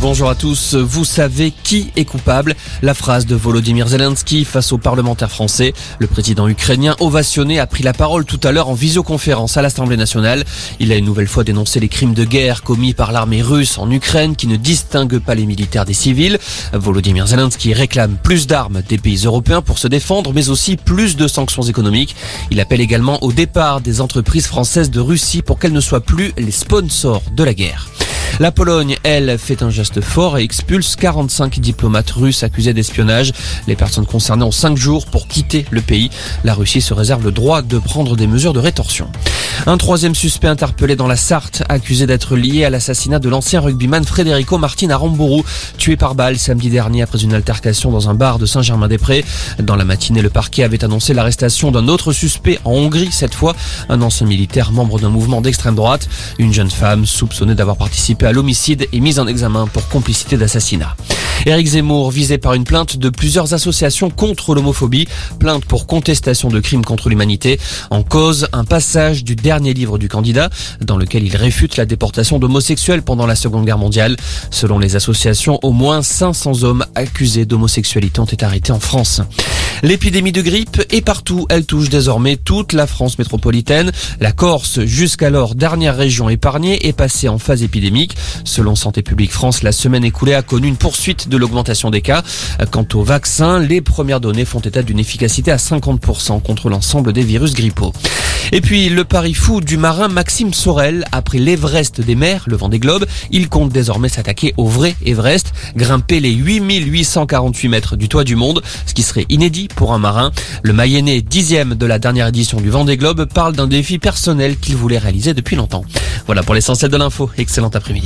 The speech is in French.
Bonjour à tous. Vous savez qui est coupable La phrase de Volodymyr Zelensky face aux parlementaires français. Le président ukrainien ovationné a pris la parole tout à l'heure en visioconférence à l'Assemblée nationale. Il a une nouvelle fois dénoncé les crimes de guerre commis par l'armée russe en Ukraine qui ne distingue pas les militaires des civils. Volodymyr Zelensky réclame plus d'armes des pays européens pour se défendre, mais aussi plus de sanctions économiques. Il appelle également au départ des entreprises françaises de Russie pour qu'elles ne soient plus les sponsors de la guerre. La Pologne, elle, fait un geste fort et expulse 45 diplomates russes accusés d'espionnage. Les personnes concernées ont 5 jours pour quitter le pays. La Russie se réserve le droit de prendre des mesures de rétorsion. Un troisième suspect interpellé dans la Sarthe, accusé d'être lié à l'assassinat de l'ancien rugbyman Federico Martin à Rambourou, tué par balle samedi dernier après une altercation dans un bar de Saint-Germain-des-Prés. Dans la matinée, le parquet avait annoncé l'arrestation d'un autre suspect en Hongrie, cette fois un ancien militaire membre d'un mouvement d'extrême droite. Une jeune femme soupçonnée d'avoir participé à l'homicide est mise en examen pour complicité d'assassinat. Éric Zemmour, visé par une plainte de plusieurs associations contre l'homophobie, plainte pour contestation de crimes contre l'humanité, en cause un passage du dernier livre du candidat, dans lequel il réfute la déportation d'homosexuels pendant la Seconde Guerre mondiale. Selon les associations, au moins 500 hommes accusés d'homosexualité ont été arrêtés en France. L'épidémie de grippe est partout. Elle touche désormais toute la France métropolitaine. La Corse, jusqu'alors dernière région épargnée, est passée en phase épidémique. Selon Santé publique France, la semaine écoulée a connu une poursuite de l'augmentation des cas. Quant au vaccin, les premières données font état d'une efficacité à 50% contre l'ensemble des virus grippaux. Et puis le pari fou du marin Maxime Sorel, après l'Everest des mers, le vent des globes, il compte désormais s'attaquer au vrai Everest, grimper les 8848 mètres du toit du monde, ce qui serait inédit pour un marin. Le Mayennais, dixième de la dernière édition du vent des globes, parle d'un défi personnel qu'il voulait réaliser depuis longtemps. Voilà pour l'essentiel de l'info. Excellent après-midi.